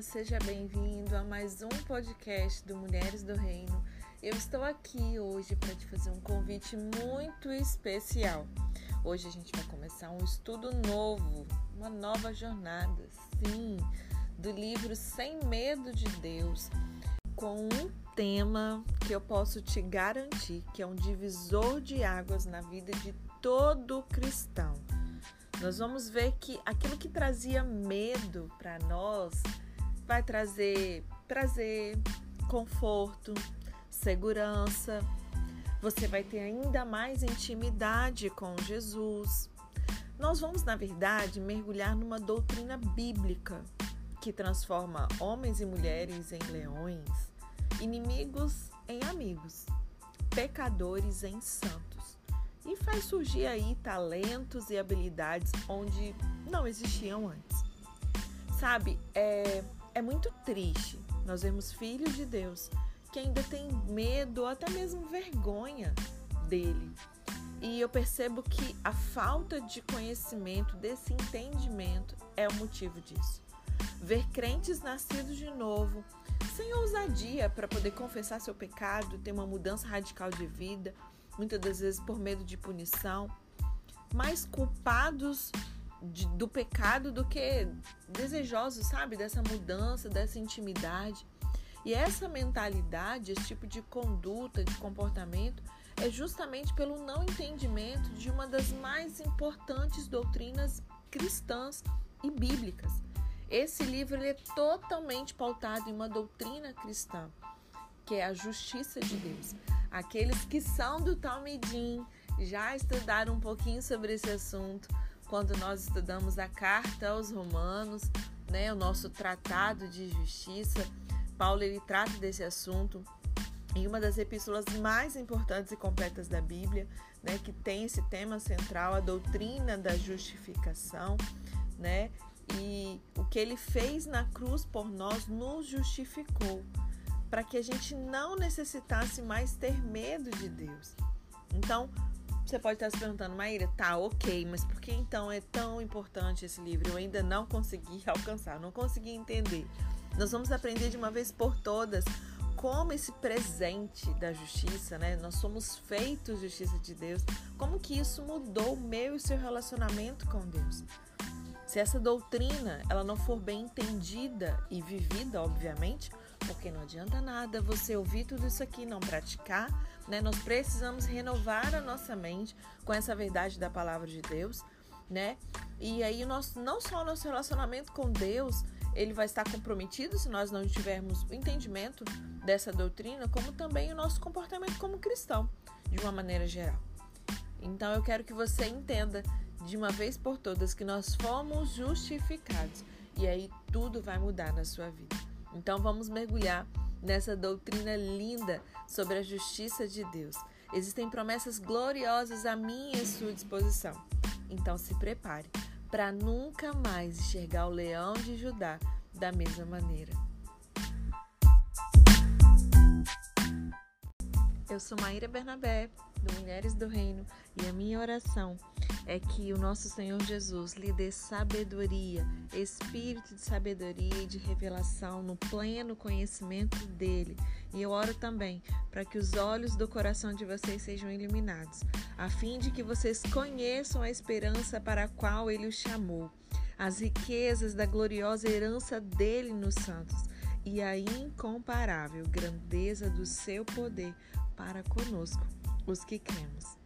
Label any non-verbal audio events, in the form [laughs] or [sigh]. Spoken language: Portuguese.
Seja bem-vindo a mais um podcast do Mulheres do Reino. Eu estou aqui hoje para te fazer um convite muito especial. Hoje a gente vai começar um estudo novo, uma nova jornada, sim, do livro Sem Medo de Deus, com um tema que eu posso te garantir que é um divisor de águas na vida de todo cristão nós vamos ver que aquilo que trazia medo para nós vai trazer prazer, conforto, segurança. Você vai ter ainda mais intimidade com Jesus. Nós vamos, na verdade, mergulhar numa doutrina bíblica que transforma homens e mulheres em leões, inimigos em amigos, pecadores em santos e faz surgir aí talentos e habilidades onde não existiam antes. Sabe, é, é muito triste nós vemos filhos de Deus que ainda têm medo ou até mesmo vergonha dele. E eu percebo que a falta de conhecimento, desse entendimento, é o motivo disso. Ver crentes nascidos de novo, sem ousadia para poder confessar seu pecado, ter uma mudança radical de vida, muitas das vezes por medo de punição, mais culpados de, do pecado do que desejosos, sabe, dessa mudança, dessa intimidade. E essa mentalidade, esse tipo de conduta, de comportamento, é justamente pelo não entendimento de uma das mais importantes doutrinas cristãs e bíblicas. Esse livro é totalmente pautado em uma doutrina cristã, que é a justiça de Deus. Aqueles que são do Talmidim já estudaram um pouquinho sobre esse assunto quando nós estudamos a carta aos Romanos, né, o nosso tratado de justiça. Paulo ele trata desse assunto em uma das epístolas mais importantes e completas da Bíblia, né, que tem esse tema central, a doutrina da justificação, né? E o que ele fez na cruz por nós nos justificou para que a gente não necessitasse mais ter medo de Deus. Então, você pode estar se perguntando, Maíra, tá ok, mas por que então é tão importante esse livro? Eu ainda não consegui [laughs] alcançar, não consegui entender. Nós vamos aprender de uma vez por todas como esse presente da justiça, né? Nós somos feitos justiça de Deus. Como que isso mudou o meu e seu relacionamento com Deus? Se essa doutrina ela não for bem entendida e vivida, obviamente, porque não adianta nada você ouvir tudo isso aqui e não praticar, né? Nós precisamos renovar a nossa mente com essa verdade da palavra de Deus, né? E aí nosso, não só o nosso relacionamento com Deus, ele vai estar comprometido se nós não tivermos o entendimento dessa doutrina, como também o nosso comportamento como cristão, de uma maneira geral. Então eu quero que você entenda de uma vez por todas que nós fomos justificados e aí tudo vai mudar na sua vida. Então vamos mergulhar nessa doutrina linda sobre a justiça de Deus. Existem promessas gloriosas à minha e sua disposição. Então se prepare para nunca mais enxergar o leão de Judá da mesma maneira. Eu sou Maíra Bernabé, do Mulheres do Reino, e a minha oração é que o nosso Senhor Jesus lhe dê sabedoria, espírito de sabedoria e de revelação no pleno conhecimento dele. E eu oro também para que os olhos do coração de vocês sejam iluminados, a fim de que vocês conheçam a esperança para a qual ele os chamou, as riquezas da gloriosa herança dele nos santos e a incomparável grandeza do seu poder para conosco, os que cremos.